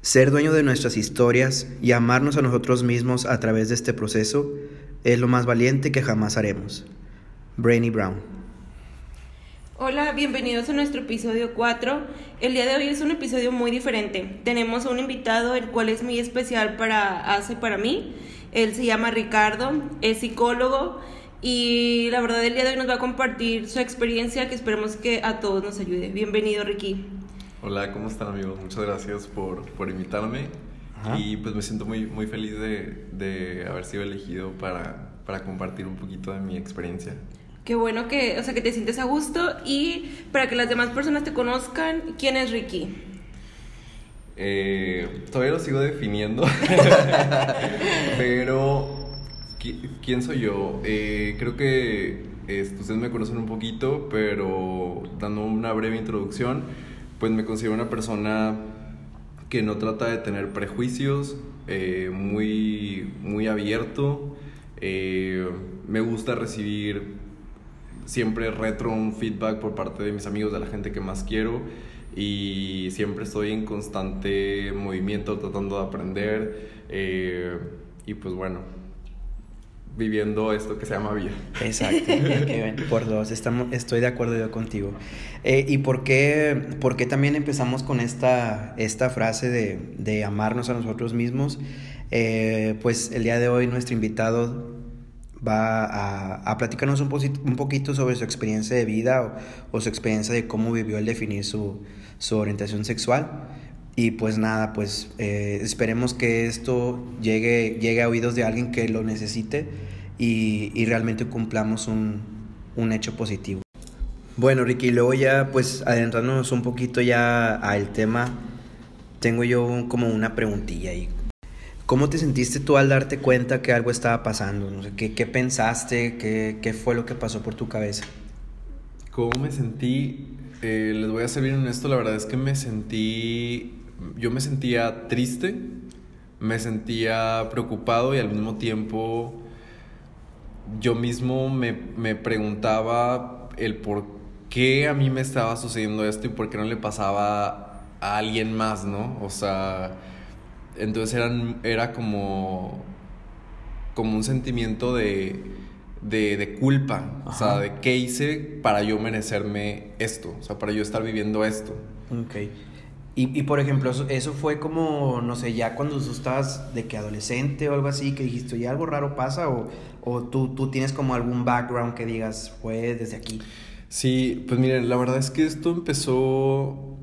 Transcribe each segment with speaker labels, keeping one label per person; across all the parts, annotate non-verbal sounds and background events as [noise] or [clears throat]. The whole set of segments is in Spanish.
Speaker 1: Ser dueño de nuestras historias y amarnos a nosotros mismos a través de este proceso es lo más valiente que jamás haremos. Brainy Brown.
Speaker 2: Hola, bienvenidos a nuestro episodio 4. El día de hoy es un episodio muy diferente. Tenemos a un invitado, el cual es muy especial para hace para mí. Él se llama Ricardo, es psicólogo y la verdad el día de hoy nos va a compartir su experiencia que esperemos que a todos nos ayude. Bienvenido, Ricky.
Speaker 3: Hola, ¿cómo están amigos? Muchas gracias por, por invitarme y pues me siento muy, muy feliz de, de haber sido elegido para, para, compartir un poquito de mi experiencia.
Speaker 2: Qué bueno que, o sea, que te sientes a gusto y para que las demás personas te conozcan, ¿quién es Ricky?
Speaker 3: Eh, todavía lo sigo definiendo, [laughs] pero ¿quién soy yo? Eh, creo que ustedes me conocen un poquito, pero dando una breve introducción, pues me considero una persona que no trata de tener prejuicios, eh, muy, muy abierto. Eh, me gusta recibir siempre retro un feedback por parte de mis amigos, de la gente que más quiero y siempre estoy en constante movimiento tratando de aprender eh, y pues bueno, viviendo esto que se llama vida.
Speaker 1: Exacto, [laughs] por dos, estamos, estoy de acuerdo yo contigo. Eh, ¿Y por qué, por qué, también empezamos con esta, esta frase de, de amarnos a nosotros mismos? Eh, pues el día de hoy nuestro invitado va a, a platicarnos un, un, poquito sobre su experiencia de vida o, su experiencia de cómo vivió el definir su, su orientación sexual. Y pues nada, pues eh, esperemos que esto llegue, llegue a oídos de alguien que lo necesite y, y realmente cumplamos un, un, hecho positivo. Bueno, Ricky, luego ya pues adentrándonos un poquito ya al tema, tengo yo como una preguntilla ahí. ¿Cómo te sentiste tú al darte cuenta que algo estaba pasando? No sé, ¿qué, ¿Qué pensaste? ¿Qué, ¿Qué fue lo que pasó por tu cabeza?
Speaker 3: ¿Cómo me sentí? Eh, les voy a ser bien honesto, la verdad es que me sentí yo me sentía triste, me sentía preocupado y al mismo tiempo yo mismo me, me, preguntaba el por qué a mí me estaba sucediendo esto y por qué no le pasaba a alguien más, ¿no? O sea, entonces eran, era como, como un sentimiento de, de, de culpa, o sea, de qué hice para yo merecerme esto, o sea, para yo estar viviendo esto.
Speaker 1: Ok. Y, y, por ejemplo, eso, fue como, no sé, ya cuando tú estabas de que adolescente o algo así, que dijiste, ¿ya algo raro pasa? ¿O, o tú, tú tienes como algún background que digas, fue desde aquí?
Speaker 3: Sí, pues miren, la verdad es que esto empezó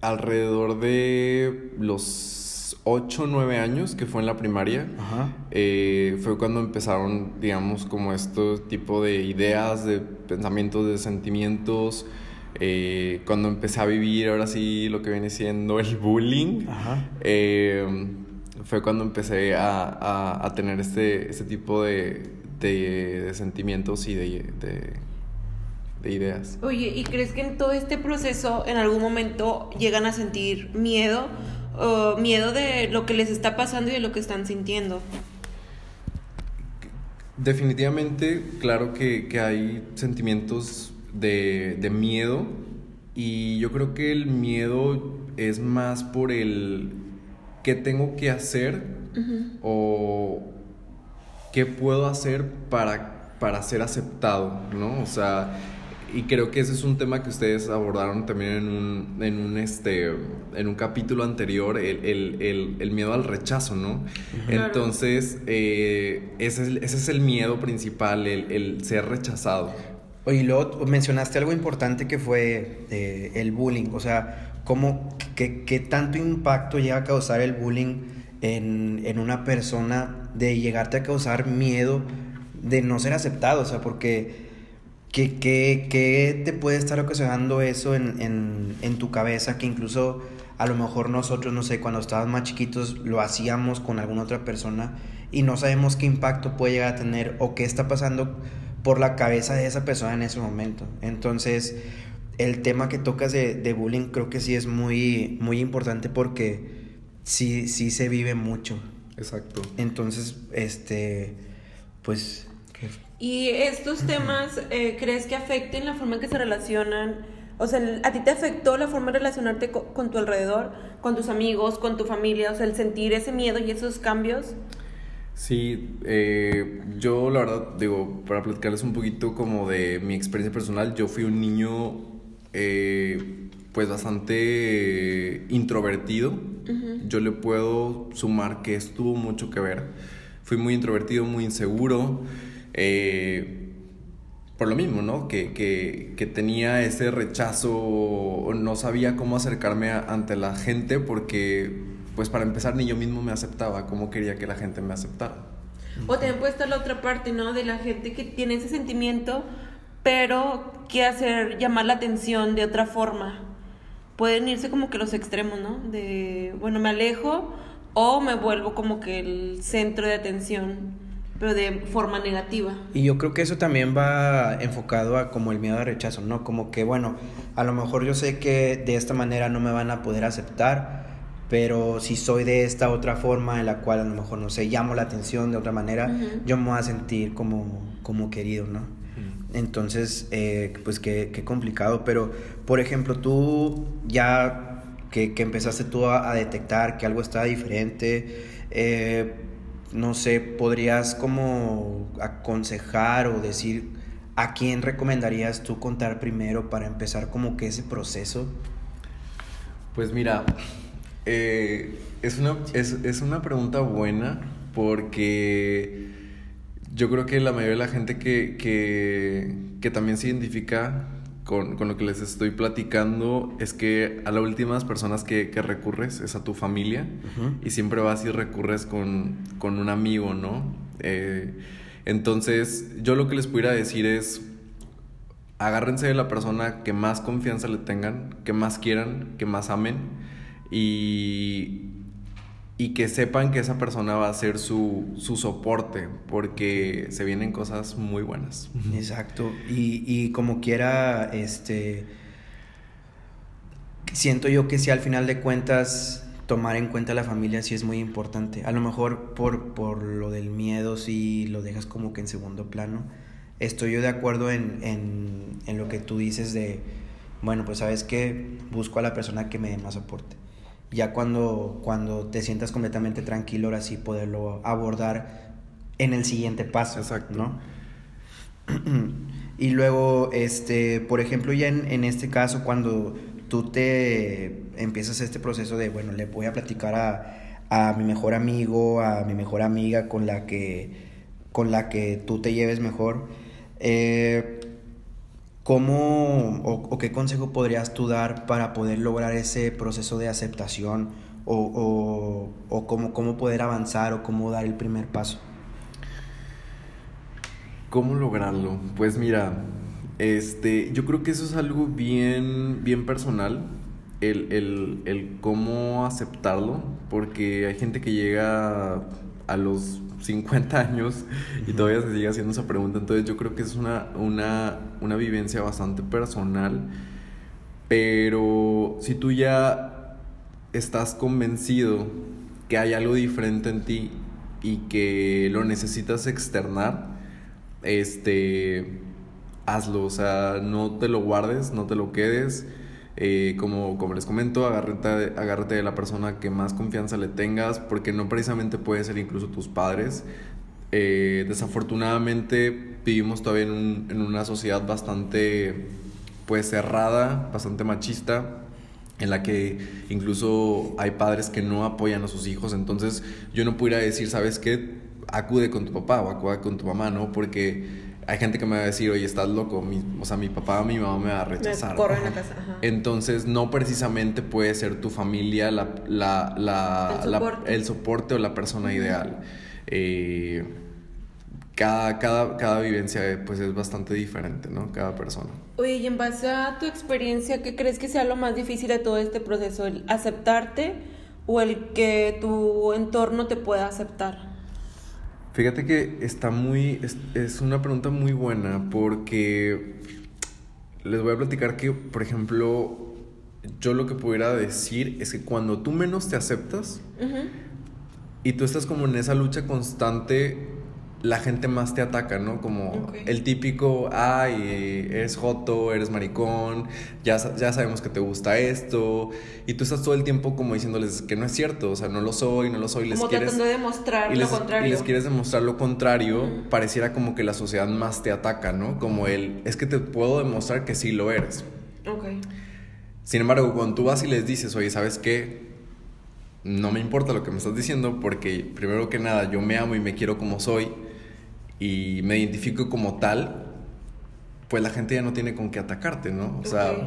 Speaker 3: alrededor de los 8 o 9 años, que fue en la primaria. Ajá. Eh, fue cuando empezaron, digamos, como este tipo de ideas, de pensamientos, de sentimientos eh, cuando empecé a vivir ahora sí lo que viene siendo el bullying, eh, fue cuando empecé a, a, a tener este, este tipo de, de, de, sentimientos y de, de, ideas.
Speaker 2: Oye, ¿y crees que en todo este proceso en algún momento llegan a sentir miedo? O miedo de lo que les está pasando y de lo que están sintiendo.
Speaker 3: Definitivamente, claro que, que hay sentimientos de, de, miedo y yo creo que el miedo es más por el qué tengo que hacer uh -huh. o qué puedo hacer para, para ser aceptado, ¿no? O sea, y creo que ese es un tema que ustedes abordaron también en un, en un, este, en un capítulo anterior, el, el, el, el miedo al rechazo, ¿no? Claro. Entonces, eh, ese, es, ese es el miedo principal, el, el ser rechazado.
Speaker 1: Oye, luego mencionaste algo importante que fue eh, el bullying, o sea, ¿cómo, qué, qué, tanto impacto llega a causar el bullying en, en, una persona de llegarte a causar miedo de no ser aceptado? O sea, porque ¿qué, qué, qué te puede estar ocasionando eso en, en, en tu cabeza que incluso a lo mejor nosotros, no sé, cuando estábamos más chiquitos lo hacíamos con alguna otra persona y no sabemos qué impacto puede llegar a tener o qué está pasando por la cabeza de esa persona en ese momento. Entonces, el tema que tocas de, de bullying creo que sí es muy, muy importante porque sí, sí se vive mucho.
Speaker 3: Exacto.
Speaker 1: Entonces, este, pues...
Speaker 2: ¿Y estos temas eh, crees que afecten la forma en que se relacionan? O sea, ¿a ti te afectó la forma de relacionarte con, tu alrededor, con tus amigos, con tu familia? O sea, el sentir ese miedo y esos cambios.
Speaker 3: Sí, eh, yo la verdad, digo, para platicarles un poquito como de mi experiencia personal, yo fui un niño eh, pues bastante introvertido. Yo le puedo sumar que esto tuvo mucho que ver. Fui muy introvertido, muy inseguro. Eh, por lo mismo, ¿no? Que, que, que, tenía ese rechazo, no sabía cómo acercarme ante la gente porque, pues para empezar, ni yo mismo me aceptaba, cómo quería que la gente me aceptara.
Speaker 2: O también puede estar la otra parte, ¿no? De la gente que tiene ese sentimiento, pero quiere hacer, llamar la atención de otra forma. Pueden irse como que los extremos, ¿no? De, bueno, me alejo o me vuelvo como que el centro de atención pero de forma negativa.
Speaker 1: Y yo creo que eso también va enfocado a como el miedo al rechazo, ¿no? Como que, bueno, a lo mejor yo sé que de esta manera no me van a poder aceptar, pero si soy de esta otra forma en la cual a lo mejor, no sé, llamo la atención de otra manera, yo me voy a sentir como, como querido, ¿no? Entonces, eh, pues qué, qué, complicado, pero por ejemplo, tú ya que, que empezaste tú a, a, detectar que algo está diferente, eh, no sé, podrías como aconsejar o decir a quién recomendarías tú contar primero para empezar como que ese proceso?
Speaker 3: Pues mira, eh, es, una, es, es, una pregunta buena porque yo creo que la mayoría de la gente que, que, que también se identifica con, con, lo que les estoy platicando es que a las últimas personas que, que recurres es a tu familia y siempre vas y recurres con, con un amigo, ¿no? Eh, entonces, yo lo que les pudiera decir es, agárrense de la persona que más confianza le tengan, que más quieran, que más amen y, y que sepan que esa persona va a ser su, su soporte, porque se vienen cosas muy buenas.
Speaker 1: Exacto. Y, y, como quiera, este. Siento yo que si al final de cuentas tomar en cuenta la familia sí es muy importante. A lo mejor por, por lo del miedo si lo dejas como que en segundo plano. Estoy yo de acuerdo en, en, en lo que tú dices de, bueno, pues sabes que busco a la persona que me dé más soporte ya cuando, cuando te sientas completamente tranquilo, ahora sí poderlo abordar en el siguiente paso. Exacto. ¿no? [clears throat] y luego, este, por ejemplo, ya en, en, este caso, cuando tú te empiezas este proceso de, bueno, le voy a platicar a, a mi mejor amigo, a mi mejor amiga con la que, con la que tú te lleves mejor, eh, ¿Cómo o, qué consejo podrías tú dar para poder lograr ese proceso de aceptación o, o cómo, cómo, poder avanzar o cómo dar el primer paso?
Speaker 3: ¿Cómo lograrlo? Pues mira, este, yo creo que eso es algo bien, bien personal, el, el, el cómo aceptarlo, porque hay gente que llega a los 50 años y todavía se sigue haciendo esa pregunta. Entonces yo creo que es una, una, una vivencia bastante personal. Pero si tú ya estás convencido que hay algo diferente en ti y que lo necesitas externar, este, hazlo. O sea, no te lo guardes, no te lo quedes eh, como, como les comento, agárrate, agárrate de la persona que más confianza le tengas, porque no precisamente puede ser incluso tus padres. Eh, desafortunadamente vivimos todavía en, un, en, una sociedad bastante pues cerrada, bastante machista, en la que incluso hay padres que no apoyan a sus hijos, entonces yo no pudiera decir, ¿sabes qué? Acude con tu papá o acude con tu mamá, ¿no? Porque hay gente que me va a decir, oye, estás loco, mi, o sea, mi papá o mi mamá me va a rechazar.
Speaker 2: Me corre en la casa.
Speaker 3: Entonces, no precisamente puede ser tu familia la, la, la, el, soporte. el, soporte. o la persona ideal. Eh, cada, cada, cada vivencia pues es bastante diferente, ¿no? Cada persona.
Speaker 2: Oye, y en base a tu experiencia, ¿qué crees que sea lo más difícil de todo este proceso? ¿El aceptarte o el que tu entorno te pueda aceptar?
Speaker 3: Fíjate que está muy, es, una pregunta muy buena porque les voy a platicar que, por ejemplo, yo lo que pudiera decir es que cuando tú menos te aceptas y tú estás como en esa lucha constante, la gente más te ataca, ¿no? Como el típico, ay, eres joto, eres maricón, ya, ya sabemos que te gusta esto, y tú estás todo el tiempo como diciéndoles que no es cierto, o sea, no lo soy, no lo soy, les
Speaker 2: Como
Speaker 3: quieres...
Speaker 2: tratando de demostrar
Speaker 3: y les,
Speaker 2: lo contrario.
Speaker 3: y les quieres demostrar lo contrario, pareciera como que la sociedad más te ataca, ¿no? Como el, es que te puedo demostrar que sí lo eres.
Speaker 2: Ok.
Speaker 3: Sin embargo, cuando tú vas y les dices, oye, ¿sabes qué? No me importa lo que me estás diciendo porque primero que nada yo me amo y me quiero como soy y me identifico como tal, pues la gente ya no tiene con qué atacarte, ¿no? O sea,
Speaker 2: Ok.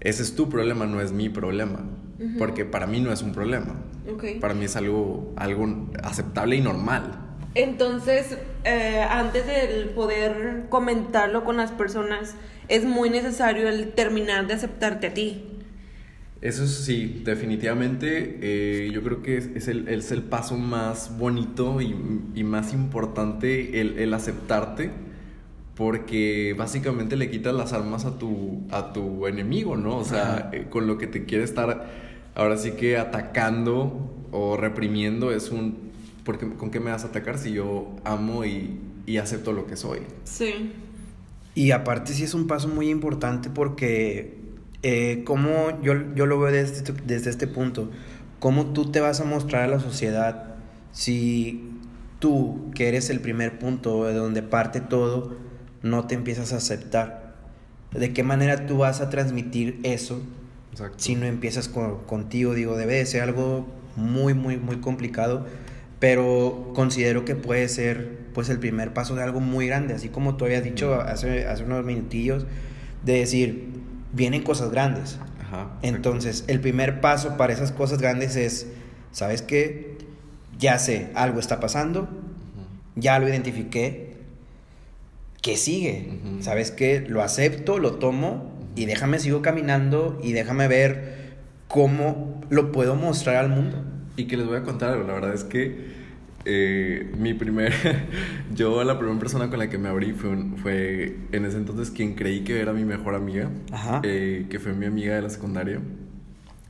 Speaker 3: ese es tu problema, no es mi problema.
Speaker 2: Ujú.
Speaker 3: Porque para mí no es un problema.
Speaker 2: Ok.
Speaker 3: Para mí es algo, algo aceptable y normal.
Speaker 2: Entonces, eh, antes de poder comentarlo con las personas, es muy necesario el terminar de aceptarte a ti.
Speaker 3: Eso sí, definitivamente eh, yo creo que es, es el, es el paso más bonito y, y más importante el, el aceptarte porque básicamente le quitas las armas a tu, a tu enemigo, ¿no? O sea, eh, con lo que te quiere estar ahora sí que atacando o reprimiendo es un... Porque, ¿Con qué me vas a atacar si yo amo y, y acepto lo que soy?
Speaker 2: Sí.
Speaker 1: Y aparte sí es un paso muy importante porque eh, como yo, yo lo veo desde, este- desde este punto, cómo tú te vas a mostrar a la sociedad si tú, que eres el primer punto de donde parte todo, no te empiezas a aceptar. ¿De qué manera tú vas a transmitir eso
Speaker 3: Exacto.
Speaker 1: si no empiezas con- contigo? Digo, debe de ser algo muy, muy, muy complicado, pero considero que puede ser pues el primer paso de algo muy grande, así como tú habías dicho hace, hace unos minutillos, de decir, vienen cosas grandes.
Speaker 3: Ajá.
Speaker 1: Entonces, el primer paso para esas cosas grandes es, ¿sabes qué? Ya sé, algo está pasando, ya lo identifiqué, ¿qué sigue? ¿Sabes qué? Lo acepto, lo tomo y déjame sigo caminando y déjame ver cómo lo puedo mostrar al mundo.
Speaker 3: Y que les voy a contar algo, la verdad es que eh, mi primer, [laughs] yo la primera persona con la que me abrí fue, un- fue en ese entonces quien creí que era mi mejor amiga,
Speaker 1: Ajá.
Speaker 3: eh, que fue mi amiga de la secundaria.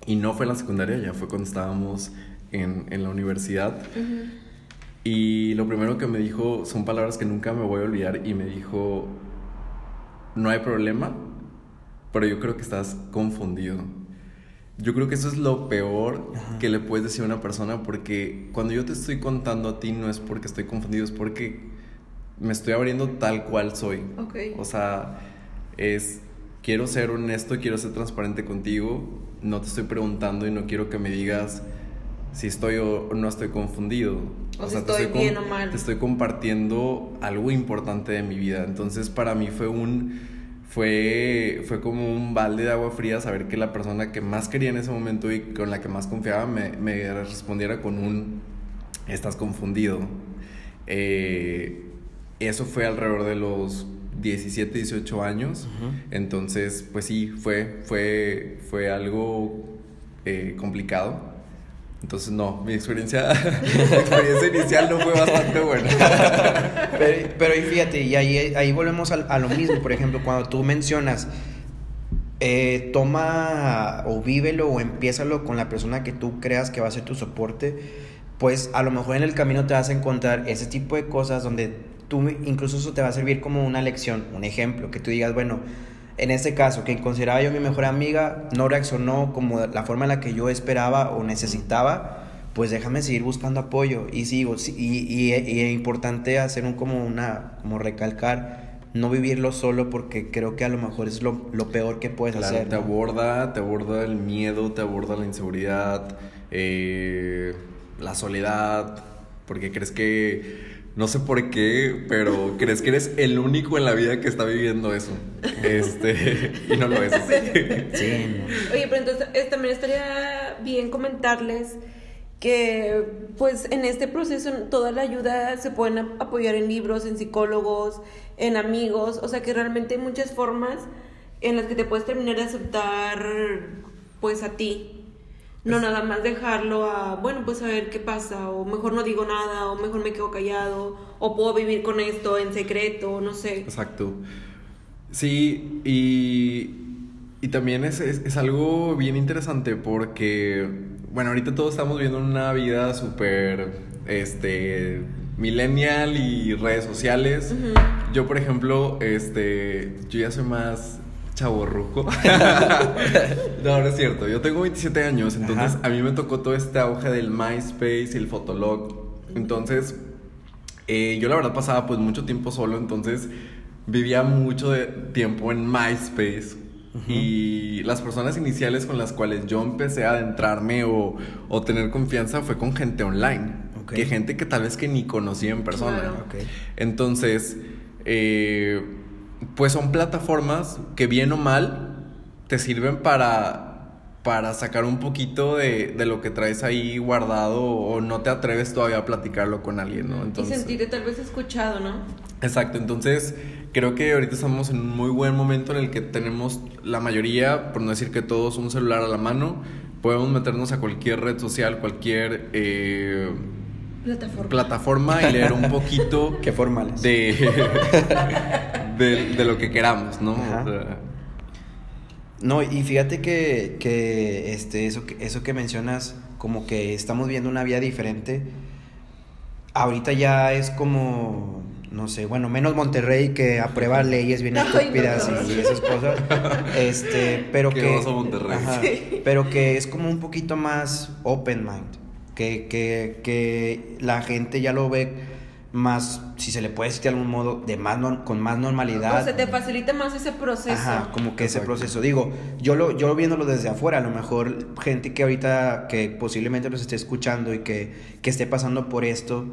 Speaker 3: Y no fue en la secundaria, ya fue cuando estábamos en, en la universidad.
Speaker 2: Ujú.
Speaker 3: Y lo primero que me dijo son palabras que nunca me voy a olvidar y me dijo, no hay problema, pero yo creo que estás confundido. Yo creo que eso es lo peor
Speaker 1: Ajá.
Speaker 3: que le puedes decir a una persona porque cuando yo te estoy contando a ti no es porque estoy confundido, es porque me estoy abriendo tal cual soy.
Speaker 2: Ok.
Speaker 3: O sea, es quiero ser honesto, quiero ser transparente contigo, no te estoy preguntando y no quiero que me digas si estoy o no estoy confundido.
Speaker 2: O si
Speaker 3: te
Speaker 2: estoy
Speaker 3: com-
Speaker 2: bien o mal.
Speaker 3: Te estoy compartiendo algo importante de mi vida. Entonces, para mí fue un fue fue como un balde de agua fría saber que la persona que más quería en ese momento y con la que más confiaba me, me respondiera con un estás confundido. Eh, eso fue alrededor de los 17, 18 años. Entonces, pues sí, fue, fue, fue algo eh, complicado. Entonces, no, mi experiencia, [laughs] experiencia inicial no fue bastante buena. [laughs]
Speaker 1: Pero, pero y fíjate, y ahí, ahí volvemos al- a, lo mismo, por ejemplo, cuando tú mencionas, eh, toma o vívelo o empiézalo con la persona que tú creas que va a ser tu soporte, pues a lo mejor en el camino te vas a encontrar ese tipo de cosas donde tú incluso eso te va a servir como una lección, un ejemplo, que tú digas, bueno, en este caso, quien consideraba yo mi mejor amiga no reaccionó como la forma en la que yo esperaba o necesitaba, pues déjame seguir buscando apoyo y sigo. Y, y, y es importante hacer un como una, como recalcar, no vivirlo solo porque creo que a lo mejor es lo, lo peor que puedes
Speaker 3: Claro,
Speaker 1: hacer.
Speaker 3: te
Speaker 1: ¿no?
Speaker 3: aborda, te aborda el miedo, te aborda la inseguridad, eh, la soledad, porque crees que, no sé por qué, pero crees que eres el único en la vida que está viviendo eso. Este, [laughs] y no lo es.
Speaker 1: Sí, no.
Speaker 2: Oye, pero entonces también estaría bien comentarles que pues en este proceso toda la ayuda se pueden ap- apoyar en libros, en psicólogos, en amigos, o sea que realmente hay muchas formas en las que te puedes terminar de aceptar pues a ti. No nada más dejarlo a, bueno, pues a ver qué pasa, o mejor no digo nada, o mejor me quedo callado, o puedo vivir con esto en secreto, no sé.
Speaker 3: Exacto. Sí, y, y también es, es, es algo bien interesante porque, bueno, ahorita todos estamos viviendo una vida súper, este, millennial y redes sociales. Yo, por ejemplo, este, yo ya soy más chaborruco. [laughs] no, no es cierto. Yo tengo 27 años, entonces a mí me tocó todo este auge del MySpace y el Fotolog. Entonces, eh, yo la verdad pasaba pues mucho tiempo solo, entonces vivía mucho de tiempo en MySpace. Y las personas iniciales con las cuales yo empecé a adentrarme o, o tener confianza fue con gente online. Que gente que tal vez que ni conocía en persona. Entonces, eh, pues son plataformas que bien o mal te sirven para para sacar un poquito de, de, lo que traes ahí guardado o no te atreves todavía a platicarlo con alguien, ¿no?
Speaker 2: Entonces, y sentirte tal vez escuchado, ¿no?
Speaker 3: Exacto, entonces creo que ahorita estamos en un muy buen momento en el que tenemos la mayoría, por no decir que todos, un celular a la mano, podemos meternos a cualquier red social, cualquier... Eh,
Speaker 2: plataforma.
Speaker 3: plataforma y leer un poquito [laughs]
Speaker 1: Qué formales.
Speaker 3: De, [laughs] de, de, lo que queramos, ¿no?
Speaker 1: No, y fíjate que, que, este, eso, que eso que mencionas, como que estamos viendo una vía diferente, ahorita ya es como, no sé, bueno, menos Monterrey que aprueba [laughs] leyes bien estúpidas y, esas cosas, este, pero que, ajá, pero que es como un poquito más open mind, que, que, que la gente ya lo ve más, si se le puede decir de algún modo, de más con más normalidad.
Speaker 2: O sea, te facilita más ese proceso.
Speaker 1: Ajá, como que ese proceso. Digo, yo lo, yo viéndolo desde afuera, a lo mejor gente que ahorita, que posiblemente nos esté escuchando y que, que esté pasando por esto,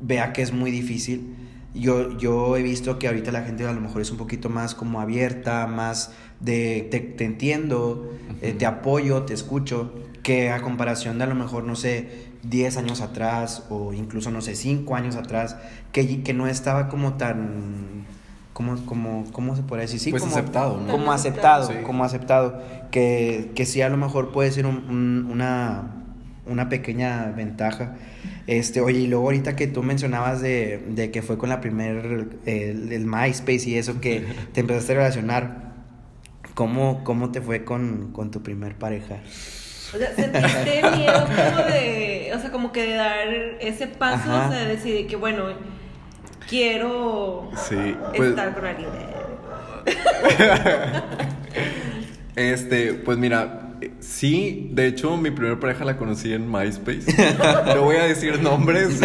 Speaker 1: vea que es muy difícil. Yo, yo he visto que ahorita la gente a lo mejor es un poquito más como abierta, más de te, te entiendo, eh, te apoyo, te escucho, que a comparación de a lo mejor, no sé, 10 años atrás o incluso, no sé, 5 años atrás, que, que no estaba como tan... Como, como, ¿Cómo se puede decir? Sí,
Speaker 3: pues
Speaker 1: como
Speaker 3: aceptado, ¿no?
Speaker 1: Como aceptado, como aceptado. Que, que sí, a lo mejor puede ser un, una, una pequeña ventaja. Este, oye, y luego ahorita que tú mencionabas de, de que fue con la primer, el, el, MySpace y eso, que [laughs] te empezaste a relacionar, ¿cómo, cómo te fue con, con tu primer pareja?
Speaker 2: O sea, sentiste [laughs] miedo como de, o sea, como que de dar ese paso, Ajá. o sea, de decidir que, bueno, quiero
Speaker 3: sí,
Speaker 2: pues, estar con alguien. [laughs]
Speaker 3: este, pues mira, sí, de hecho mi primera pareja la conocí en MySpace. [laughs] no voy a decir nombres.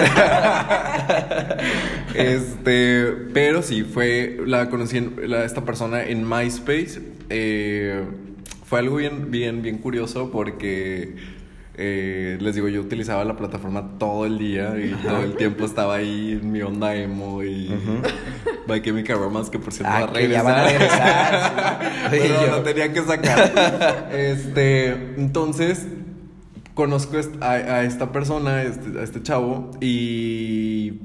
Speaker 3: este, pero sí, fue, la conocí en, la, esta persona en MySpace. Eh, fue algo bien, bien, bien curioso porque eh, les digo, yo utilizaba la plataforma todo el día y todo el tiempo estaba ahí en mi onda emo y -huh. mi Romance, que por cierto
Speaker 1: ah,
Speaker 3: va a regresar.
Speaker 1: Ya van a regresar.
Speaker 3: sí. [laughs] Pero no tenía que sacar. este, entonces, conozco a, a esta persona, este, a este chavo, y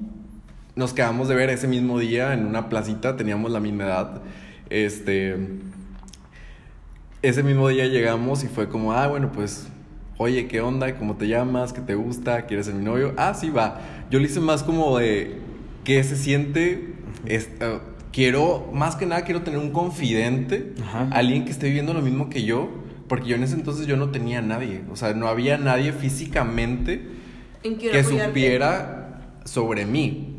Speaker 3: nos quedamos de ver ese mismo día en una placita, teníamos la misma edad. Este ese mismo día llegamos y fue como, ah, bueno, pues, oye, ¿qué onda? ¿Cómo te llamas? ¿Qué te gusta? ¿Quieres ser mi novio? Ah, sí, va. Yo le hice más como de, ¿qué se siente? uh, quiero, más que nada, quiero tener un confidente, Ajá. alguien que esté viviendo lo mismo que yo, porque yo en ese entonces yo no tenía nadie, o sea, no había nadie físicamente que supiera sobre mí.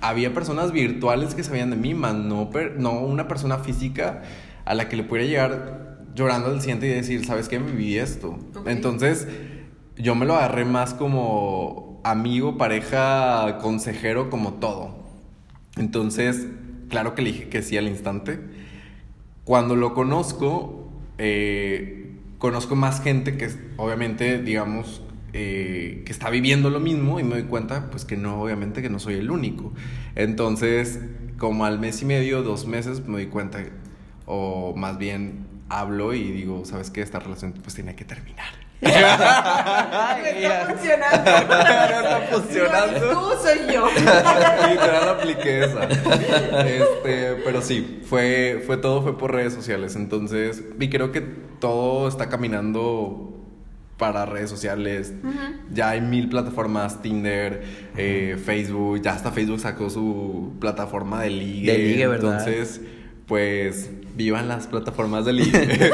Speaker 3: Había personas virtuales que sabían de mí, más no, no una persona física a la que le pudiera llegar llorando al siguiente y decir, ¿sabes qué? Me viví esto. Okay. Entonces, yo me lo agarré más como amigo, pareja, consejero, como todo. Entonces, claro que le dije que sí al instante. Cuando lo conozco, eh, conozco más gente que obviamente, digamos, eh, que está viviendo lo mismo y me doy cuenta, pues que no, obviamente que no soy el único. Entonces, como al mes y medio, dos meses, me doy cuenta, o más bien hablo y digo, ¿sabes qué? Esta relación pues tiene que terminar. [laughs]
Speaker 2: está funcionando.
Speaker 3: está funcionando.
Speaker 2: tú soy yo. [laughs]
Speaker 3: Literal apliqué esa. Este, pero sí, fue, fue todo, fue por redes sociales. Entonces, y creo que todo está caminando para redes sociales. Uh -huh. Ya hay mil plataformas, Tinder, eh, Facebook, ya hasta Facebook sacó su plataforma de ligue.
Speaker 1: De ligue, ¿verdad?
Speaker 3: Entonces, pues vivan las plataformas de ligue.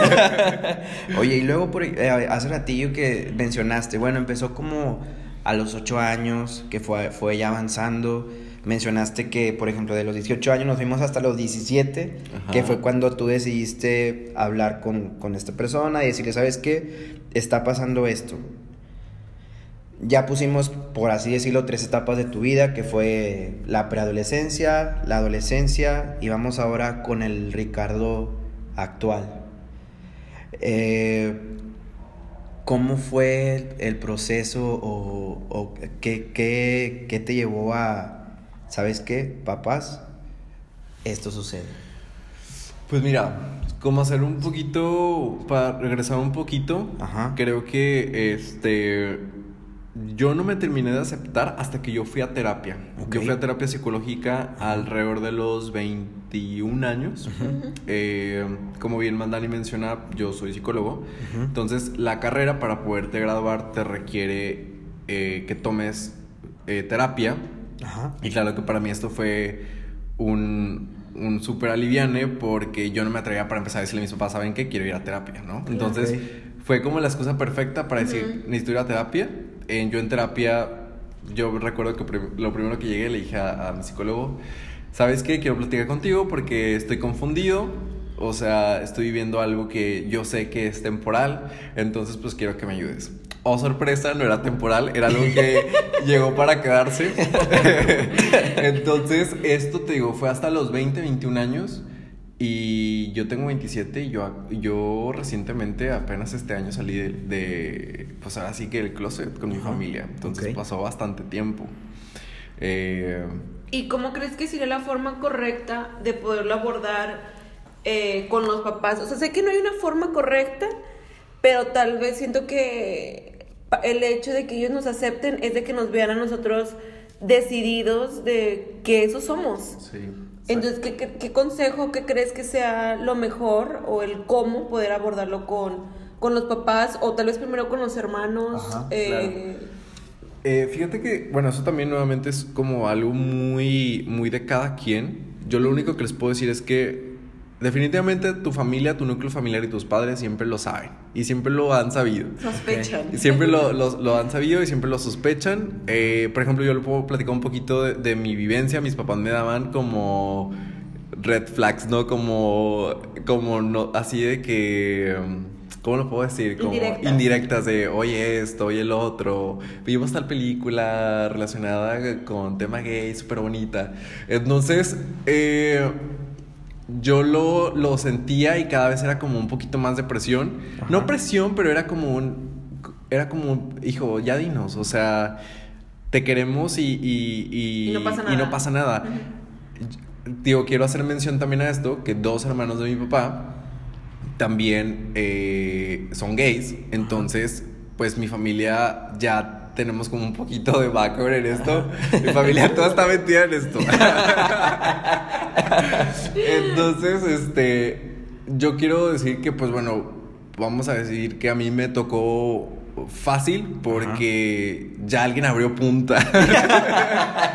Speaker 3: [laughs]
Speaker 1: Oye, y luego por, eh, hace ratillo que mencionaste, bueno, empezó como a los 8 años, que fue, fue ya avanzando. Mencionaste que, por ejemplo, de los 18 años nos fuimos hasta los 17, que fue cuando tú decidiste hablar con, con esta persona y decirle, ¿sabes qué? Está pasando esto. Ya pusimos, por así decirlo, tres etapas de tu vida, que fue la preadolescencia, la adolescencia y vamos ahora con el Ricardo actual. Eh, ¿Cómo fue el proceso o, o qué, qué, qué, te llevó a, ¿sabes qué, papás? Esto sucede.
Speaker 3: Pues mira, como hacer un poquito, para regresar un poquito,
Speaker 1: Ajá.
Speaker 3: creo que este yo no me terminé de aceptar hasta que yo fui a terapia.
Speaker 1: Ok.
Speaker 3: Yo fui a terapia psicológica alrededor de los 21 años. Eh, como bien Mandani menciona, yo soy psicólogo. Entonces, la carrera para poderte graduar te requiere eh, que tomes eh, terapia.
Speaker 1: Ajá.
Speaker 3: Y claro que para mí esto fue un, un súper aliviane porque yo no me atrevía para empezar a decirle a mis papás, ¿saben qué? Quiero ir a terapia, ¿no? Entonces fue como la excusa perfecta para decir, necesito ir a terapia. Eh, yo en terapia, yo recuerdo que prim- lo primero que llegué le dije a, a mi psicólogo, ¿sabes qué? Quiero platicar contigo porque estoy confundido. O sea, estoy viviendo algo que yo sé que es temporal, entonces pues quiero que me ayudes. Oh, sorpresa, no era temporal, era algo que [laughs] llegó para quedarse. [laughs] entonces, esto te digo, fue hasta los 20, 21 años y yo tengo 27 y yo, yo recientemente, apenas este año salí de, de, pues ahora sí que el closet con mi familia. Entonces pasó bastante tiempo. Eh,
Speaker 2: ¿Y cómo crees que sería la forma correcta de poderlo abordar eh, con los papás? O sea, sé que no hay una forma correcta, pero tal vez siento que el hecho de que ellos nos acepten es de que nos vean a nosotros decididos de que eso somos.
Speaker 3: sí.
Speaker 2: Entonces, ¿qué, qué, qué consejo, qué crees que sea lo mejor o el cómo poder abordarlo con, con los papás o tal vez primero con los hermanos?
Speaker 1: Ajá,
Speaker 2: eh,
Speaker 3: Eh, fíjate que, bueno, eso también nuevamente es como algo muy, muy de cada quien. Yo lo único que les puedo decir es que definitivamente tu familia, tu núcleo familiar y tus padres siempre lo saben y siempre lo han sabido.
Speaker 2: Sospechan.
Speaker 3: Y Siempre lo, lo- lo han sabido y siempre lo sospechan. Eh, por ejemplo, yo le puedo platicar un poquito de, de mi vivencia. Mis papás me daban como red flags, ¿no? Como, como no, así de que... ¿Cómo lo puedo decir? Como
Speaker 2: Indirectas.
Speaker 3: indirectas de, oye esto, oye el otro. Vimos tal película relacionada con tema gay, súper bonita. Entonces, eh, yo lo, lo sentía y cada vez era como un poquito más de presión.
Speaker 1: Ajá.
Speaker 3: No presión, pero era como un. Era como, un, hijo, ya dinos. O sea, te queremos y. Y, y,
Speaker 2: Y no pasa
Speaker 3: y no
Speaker 2: nada.
Speaker 3: pasa nada. Digo, quiero hacer mención también a esto: que dos hermanos de mi papá también eh, son gays. Entonces, pues mi familia ya tenemos como un poquito de background en esto. [laughs] Mi familia toda está metida en esto. [laughs] Entonces, este, yo quiero decir que, pues bueno, vamos a decir que a mí me tocó fácil porque ya alguien abrió punta. [laughs]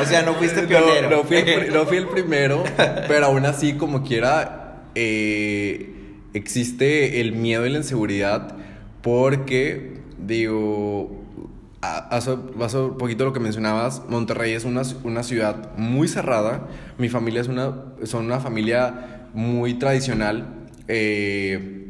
Speaker 1: O sea, no fuiste pionero.
Speaker 3: No, fui el, pri- no fui el primero, pero aún así, como quiera, eh, existe el miedo y la inseguridad porque, digo, hace, hace poquito lo que mencionabas, Monterrey es una, una ciudad muy cerrada, mi familia es una, son una familia muy tradicional, eh,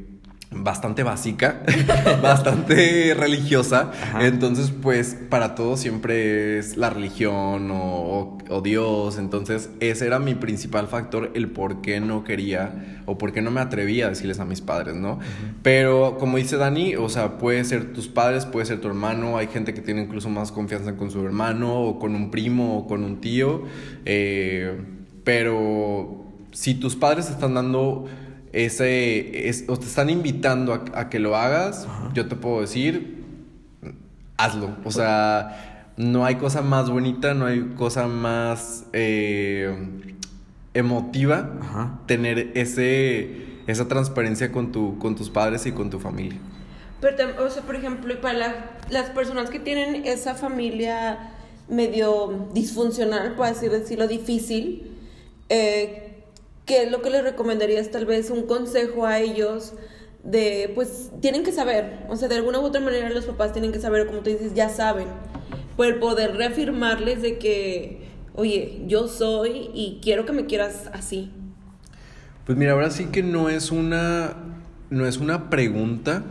Speaker 3: bastante básica, [laughs] bastante religiosa.
Speaker 1: Ajá.
Speaker 3: Entonces, pues, para todos siempre es la religión o, o- o Dios. Entonces, ese era mi principal factor, el por qué no quería o por qué no me atrevía a decirles a mis padres, ¿no? Pero, como dice Dani, o sea, puede ser tus padres, puede ser tu hermano. Hay gente que tiene incluso más confianza con su hermano o con un primo o con un tío. Eh, pero si tus padres están dando ese, es- o te están invitando a, a que lo hagas, yo te puedo decir, hazlo. O sea, no hay cosa más bonita, no hay cosa más eh, emotiva
Speaker 1: Ajá.
Speaker 3: tener ese, esa transparencia con, tu, con tus padres y con tu familia.
Speaker 2: Pero, o sea, por ejemplo, y para la- las personas que tienen esa familia medio disfuncional, por así decirlo, difícil, eh, ¿qué es lo que les recomendarías tal vez un consejo a ellos de, pues, tienen que saber, o sea, de alguna u otra manera los papás tienen que saber, como tú dices, ya saben, por poder reafirmarles de que, oye, yo soy y quiero que me quieras así.
Speaker 3: Pues mira, ahora sí que no es una, no es una pregunta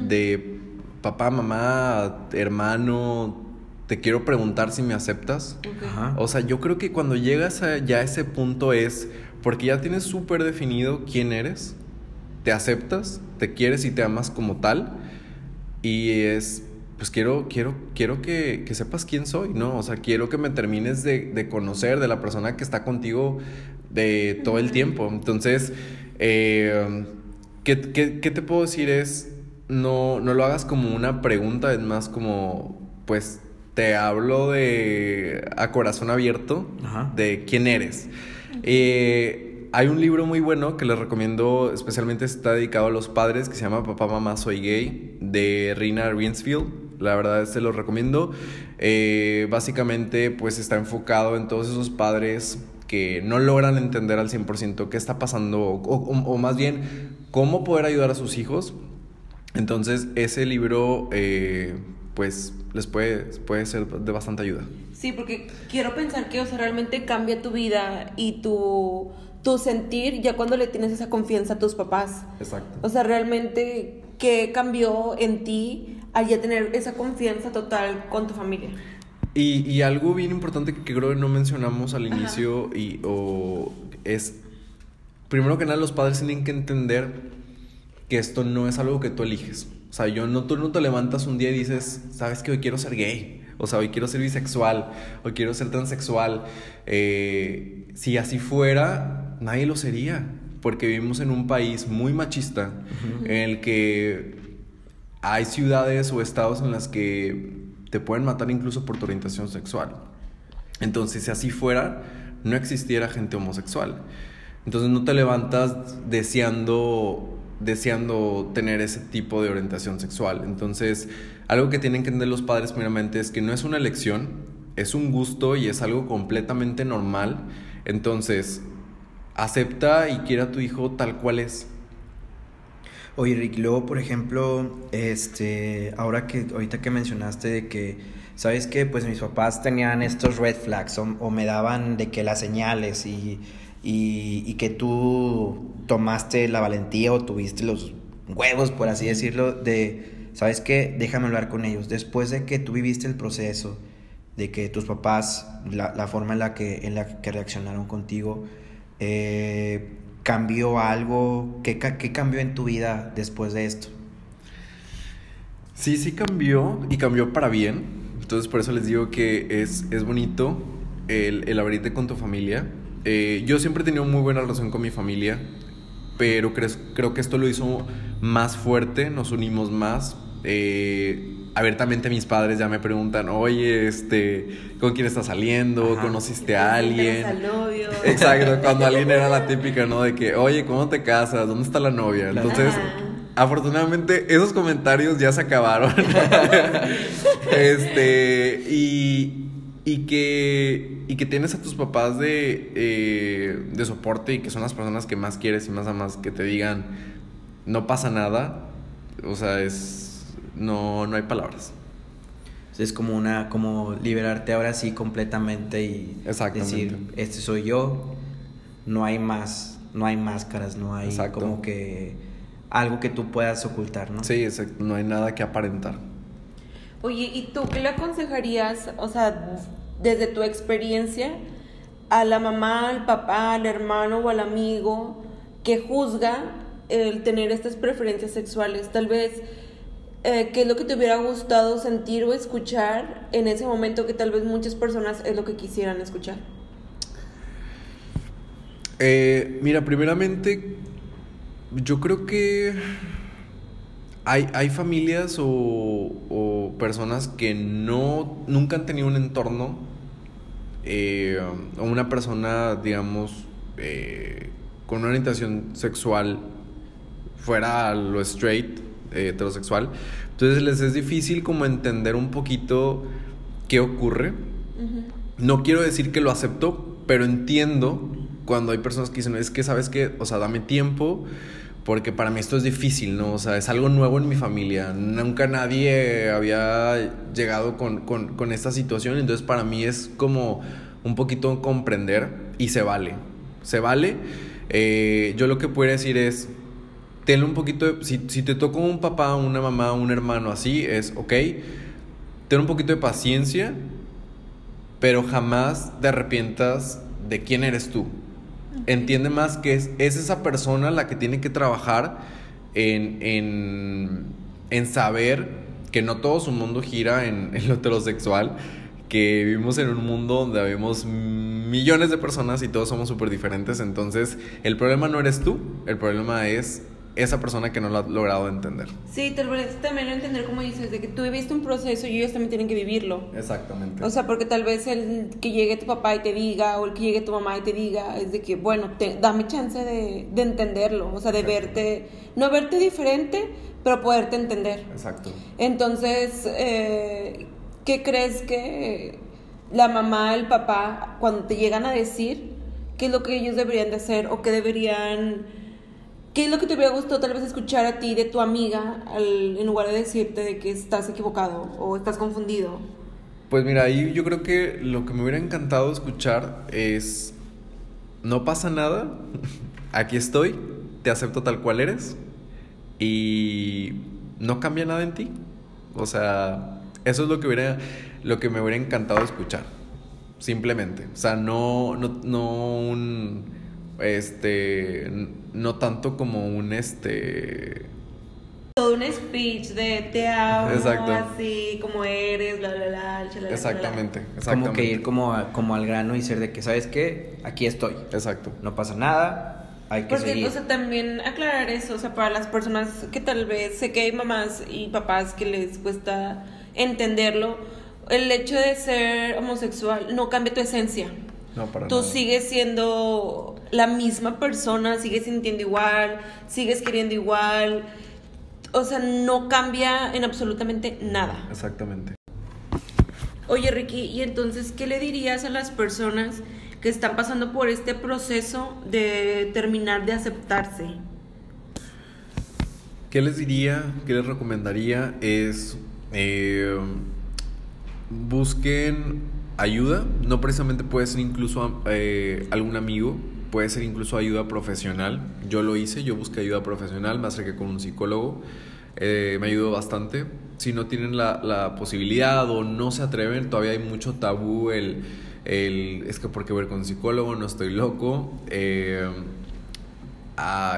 Speaker 3: de papá, mamá, hermano, te quiero preguntar si me aceptas.
Speaker 1: Ajá.
Speaker 3: O sea, yo creo que cuando llegas a ya ese punto es porque ya tienes súper definido quién eres, te aceptas, te quieres y te amas como tal. Y es, pues quiero, quiero, quiero que, que sepas quién soy, ¿no? O sea, quiero que me termines de, de conocer de la persona que está contigo de todo el tiempo. Entonces, eh, ¿qué, qué, qué te puedo decir? Es, no, no lo hagas como una pregunta, es más como, pues, te hablo de a corazón abierto
Speaker 1: Ajá.
Speaker 3: de quién eres. Eh, hay un libro muy bueno que les recomiendo, especialmente está dedicado a los padres, que se llama Papá, Mamá, Soy Gay, de Rina Rinsfield. La verdad, se lo recomiendo. Eh, básicamente, pues está enfocado en todos esos padres que no logran entender al 100% qué está pasando, o más bien, cómo poder ayudar a sus hijos. Entonces, ese libro, eh, pues, les puede, puede ser de bastante ayuda.
Speaker 2: Sí, porque quiero pensar que, o sea, realmente cambia tu vida y tu, tu sentir ya cuando le tienes esa confianza a tus papás.
Speaker 3: Exacto.
Speaker 2: O sea, realmente, ¿qué cambió en ti al ya tener esa confianza total con tu familia?
Speaker 3: Y, y algo bien importante que creo que no mencionamos al inicio y, o es, primero que nada, los padres tienen que entender que esto no es algo que tú eliges. O sea, yo no, tú no te levantas un día y dices, sabes que hoy quiero ser gay, o sea, hoy quiero ser bisexual, hoy quiero ser transexual. Eh, si así fuera, nadie lo sería, porque vivimos en un país muy machista, en el que hay ciudades o estados en las que te pueden matar incluso por tu orientación sexual. Entonces, si así fuera, no existiera gente homosexual. Entonces, no te levantas deseando, deseando tener ese tipo de orientación sexual. Entonces, algo que tienen que entender los padres primeramente es que no es una elección, es un gusto y es algo completamente normal. Entonces, acepta y quiera a tu hijo tal cual es.
Speaker 1: Oye, Rick, luego, por ejemplo, este, ahora que, ahorita que mencionaste de que, ¿sabes qué? Pues mis papás tenían estos red flags o, o me daban de que las señales y, y, y que tú tomaste la valentía o tuviste los huevos, por así decirlo, de, ¿sabes qué? Déjame hablar con ellos. Después de que tú viviste el proceso, de que tus papás, la, la forma en la que, en la que reaccionaron contigo, eh, cambió algo? ¿Qué, ¿Qué cambió en tu vida después de esto?
Speaker 3: Sí, sí cambió y cambió para bien. Entonces por eso les digo que es, es bonito el, el abrirte con tu familia. Eh, yo siempre he tenido muy buena relación con mi familia, pero creo, creo que esto lo hizo más fuerte, nos unimos más. Eh, abiertamente mis padres ya me preguntan, oye, este, ¿con quién estás saliendo?
Speaker 1: Ajá.
Speaker 3: ¿Conociste a alguien?
Speaker 2: Al novio. [laughs]
Speaker 3: Exacto, cuando [laughs] alguien era la típica, ¿no? De que, oye, ¿cómo te casas? ¿Dónde está la novia? Entonces,
Speaker 2: Ajá.
Speaker 3: afortunadamente, esos comentarios ya se acabaron. [laughs] este, y, y que, y que tienes a tus papás de, eh, de soporte y que son las personas que más quieres y más amas, que te digan, no pasa nada. O sea, es, no, no hay palabras.
Speaker 1: Es como una, como liberarte ahora sí completamente y decir, este soy yo, no hay más, no hay máscaras, no hay
Speaker 3: Exacto.
Speaker 1: como que algo que tú puedas ocultar, ¿no?
Speaker 3: Sí, exacto, no hay nada que aparentar.
Speaker 2: Oye, ¿y tú qué le aconsejarías, o sea, desde tu experiencia, a la mamá, al papá, al hermano o al amigo que juzga el tener estas preferencias sexuales? Tal vez, eh, ¿qué es lo que te hubiera gustado sentir o escuchar en ese momento que tal vez muchas personas es lo que quisieran escuchar?
Speaker 3: Eh, mira, primeramente, yo creo que hay, hay familias o, o personas que no, nunca han tenido un entorno eh, o una persona, digamos, eh, con una orientación sexual fuera a lo straight, eh, heterosexual. Entonces les es difícil como entender un poquito qué ocurre. No quiero decir que lo acepto, pero entiendo cuando hay personas que dicen, es que sabes que, o sea, dame tiempo porque para mí esto es difícil, ¿no? O sea, es algo nuevo en mi familia. Nunca nadie había llegado con, con, con esta situación, entonces para mí es como un poquito comprender y se vale. Se vale. Eh, yo lo que puedo decir es, tenle un poquito de, si, si te toca un papá, una mamá, un hermano así, es, ok, ten un poquito de paciencia, pero jamás te arrepientas de quién eres tú. Entiende más que es, es esa persona la que tiene que trabajar en, en, en saber que no todo su mundo gira en, [laughs] en lo heterosexual, que vivimos en un mundo donde habemos millones de personas y todos somos súper diferentes. Entonces, el problema no eres tú, el problema es esa persona que no lo ha logrado entender.
Speaker 2: Sí, tal vez también entender como dices, de que tú viviste un proceso y ellos también tienen que vivirlo.
Speaker 3: Exactamente.
Speaker 2: O sea, porque tal vez el que llegue tu papá y te diga, o el que llegue tu mamá y te diga, es de que, bueno, te, dame chance de, de entenderlo, o sea, de verte, no verte diferente, pero poderte entender.
Speaker 3: Exacto.
Speaker 2: Entonces, eh, ¿qué crees que la mamá, el papá, cuando te llegan a decir qué es lo que ellos deberían de hacer o qué deberían ¿Qué es lo que te hubiera gustado tal vez escuchar a ti de tu amiga en lugar de decirte de que estás equivocado o estás confundido?
Speaker 3: Pues mira, ahí yo creo que lo que me hubiera encantado escuchar es, no pasa nada, [laughs] aquí estoy, te acepto tal cual eres y no cambia nada en ti. O sea, eso es lo que, hubiera, lo que me hubiera encantado escuchar, simplemente. O sea, no, no, no un, este, no tanto como un, este...
Speaker 2: Todo un speech de te amo,
Speaker 3: Exacto.
Speaker 2: así como eres, bla, bla, bla, chalala,
Speaker 3: Exactamente,
Speaker 2: chalala.
Speaker 3: exactamente.
Speaker 1: Como que ir como, a- como al grano y ser de que, ¿sabes qué? Aquí estoy.
Speaker 3: Exacto.
Speaker 1: No pasa nada, hay que
Speaker 2: Porque,
Speaker 1: seguir.
Speaker 2: o sea, también aclarar eso, o sea, para las personas que tal vez, sé que hay mamás y papás que les cuesta entenderlo, el hecho de ser homosexual no cambia tu esencia.
Speaker 3: No, para
Speaker 2: Tú
Speaker 3: nada.
Speaker 2: sigues siendo la misma persona, sigues sintiendo igual, sigues queriendo igual. O sea, no cambia en absolutamente nada.
Speaker 3: Exactamente.
Speaker 2: Oye, Ricky, ¿y entonces qué le dirías a las personas que están pasando por este proceso de terminar de aceptarse?
Speaker 3: ¿Qué les diría, qué les recomendaría? Es eh, busquen ayuda, no precisamente puede ser incluso eh, algún amigo, puede ser incluso ayuda profesional. Yo lo hice, yo busqué ayuda profesional, me acerqué con un psicólogo, eh, me ayudó bastante. Si no tienen la, la posibilidad o no se atreven, todavía hay mucho tabú, el, el es que por qué voy con un psicólogo, no estoy loco. Eh,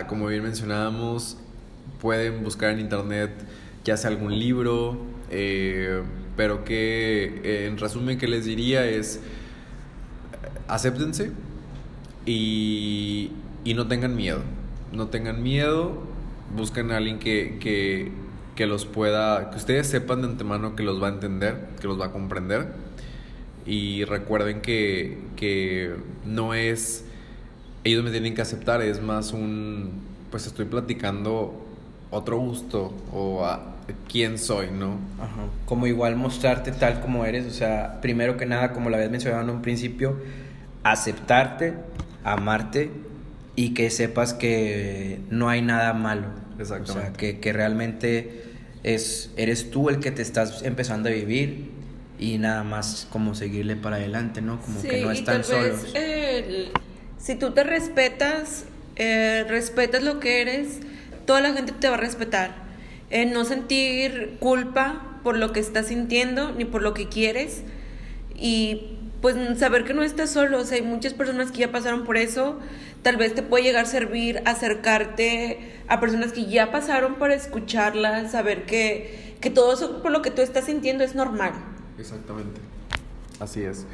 Speaker 3: como bien mencionábamos, pueden buscar en internet ya sea algún libro, eh, pero que eh, en resumen que les diría es acéptense y, y no tengan miedo, no tengan miedo, busquen a alguien que, que, que los pueda, que ustedes sepan de antemano que los va a entender, que los va a comprender. Y recuerden que, que no es ellos me tienen que aceptar, es más un, pues estoy platicando otro gusto o a quién soy, ¿no?
Speaker 1: Ajá. Como igual mostrarte tal como eres, o sea, primero que nada, como lo habías mencionado en un principio, aceptarte, amarte y que sepas que no hay nada malo. O sea,
Speaker 3: Exactamente.
Speaker 1: que, que realmente es, eres tú el que te estás empezando a vivir y nada más como seguirle para adelante, ¿no? Como que no están
Speaker 2: tal vez,
Speaker 1: solos.
Speaker 2: el- si tú te respetas, eh, respetas lo que eres, toda la gente te va a respetar. Eh, no sentir culpa por lo que estás sintiendo ni por lo que quieres. Y pues saber que no estás solo. O sea, hay muchas personas que ya pasaron por eso. Tal vez te puede llegar a servir acercarte a personas que ya pasaron para escucharlas, saber que, que todo eso por lo que tú estás sintiendo es normal.
Speaker 3: Exactamente. Así es.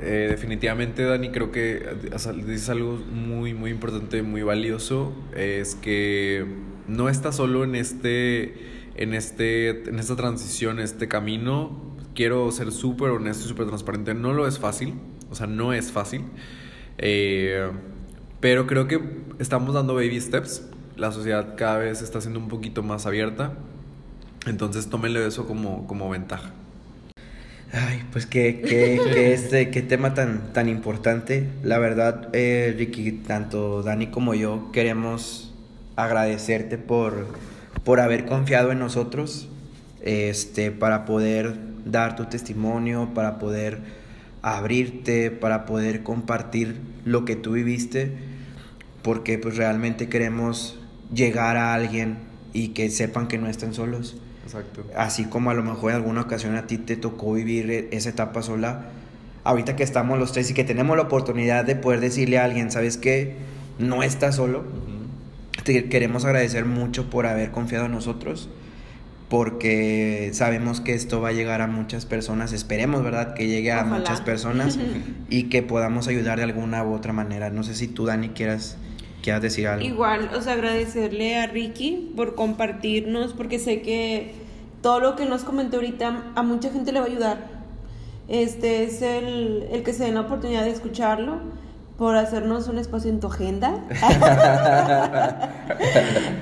Speaker 3: Eh, definitivamente, Dani, creo que sea, dices algo muy, muy importante, muy valioso. Es que no estás solo en este, en este, en esta transición, en este camino. Quiero ser súper honesto y súper transparente. No lo es fácil. O sea, no es fácil. Eh, pero creo que estamos dando baby steps. La sociedad cada vez está siendo un poquito más abierta. Entonces tómenle eso como, como ventaja.
Speaker 1: Ay, pues qué, qué, qué, este, tema tan, tan importante. La verdad, eh, Ricky, tanto Dani como yo queremos agradecerte por, por haber confiado en nosotros, este, para poder dar tu testimonio, para poder abrirte, para poder compartir lo que tú viviste, porque pues realmente queremos llegar a alguien y que sepan que no están solos.
Speaker 3: Exacto.
Speaker 1: Así como a lo mejor en alguna ocasión a ti te tocó vivir e- esa etapa sola, ahorita que estamos los tres y que tenemos la oportunidad de poder decirle a alguien, ¿sabes qué? No estás solo. Te queremos agradecer mucho por haber confiado en nosotros, porque sabemos que esto va a llegar a muchas personas, esperemos, ¿verdad? Que llegue a
Speaker 2: Ojalá.
Speaker 1: muchas personas [laughs] y que podamos ayudar de alguna u otra manera. No sé si tú, Dani, quieras, quieras decir algo.
Speaker 2: Igual, o sea, agradecerle a Ricky por compartirnos, porque sé que todo lo que nos comentó ahorita a mucha gente le va a ayudar. Este es el, el que se den la oportunidad de escucharlo, por hacernos un espacio en tu agenda [laughs]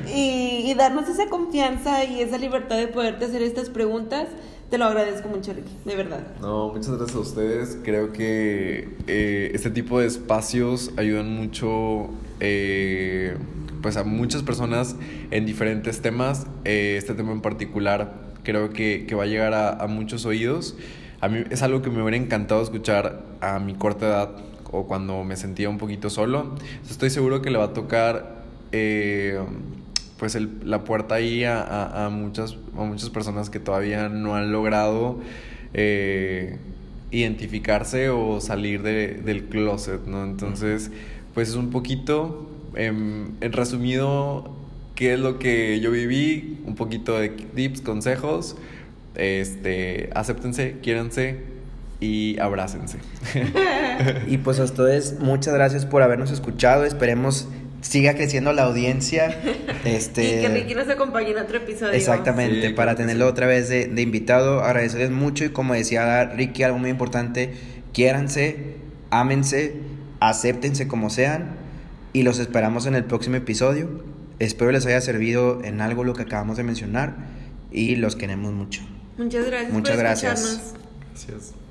Speaker 2: y, y darnos esa confianza y esa libertad de poderte hacer estas preguntas. Te lo agradezco mucho, Ricky, de verdad.
Speaker 3: No, muchas gracias a ustedes. Creo que eh, este tipo de espacios ayudan mucho eh, pues a muchas personas en diferentes temas. Eh, este tema en particular creo que, que va a llegar a, a muchos oídos. A mí es algo que me hubiera encantado escuchar a mi corta edad o cuando me sentía un poquito solo. Estoy seguro que le va a tocar eh, pues la puerta ahí a muchas, a muchas personas que todavía no han logrado eh, identificarse o salir de- del closet, ¿no? Entonces, pues es un poquito, em, en resumido, qué es lo que yo viví, un poquito de tips, consejos, este, acéptense, quiéranse y abrácense. [laughs]
Speaker 1: Y pues a ustedes, muchas gracias por habernos escuchado. Esperemos siga creciendo la audiencia. [laughs] Este,
Speaker 2: Y que Ricky nos acompañe en otro episodio.
Speaker 1: Exactamente,
Speaker 3: Sí,
Speaker 1: para tenerlo
Speaker 3: sí.
Speaker 1: otra vez de, de invitado. Agradecerles mucho y como decía Ricky, algo muy importante, quiéranse, ámense, acéptense como sean y los esperamos en el próximo episodio. Espero les haya servido en algo lo que acabamos de mencionar y los queremos mucho.
Speaker 2: Muchas gracias
Speaker 1: Muchas
Speaker 2: por
Speaker 1: gracias.
Speaker 2: escucharnos.
Speaker 3: Gracias.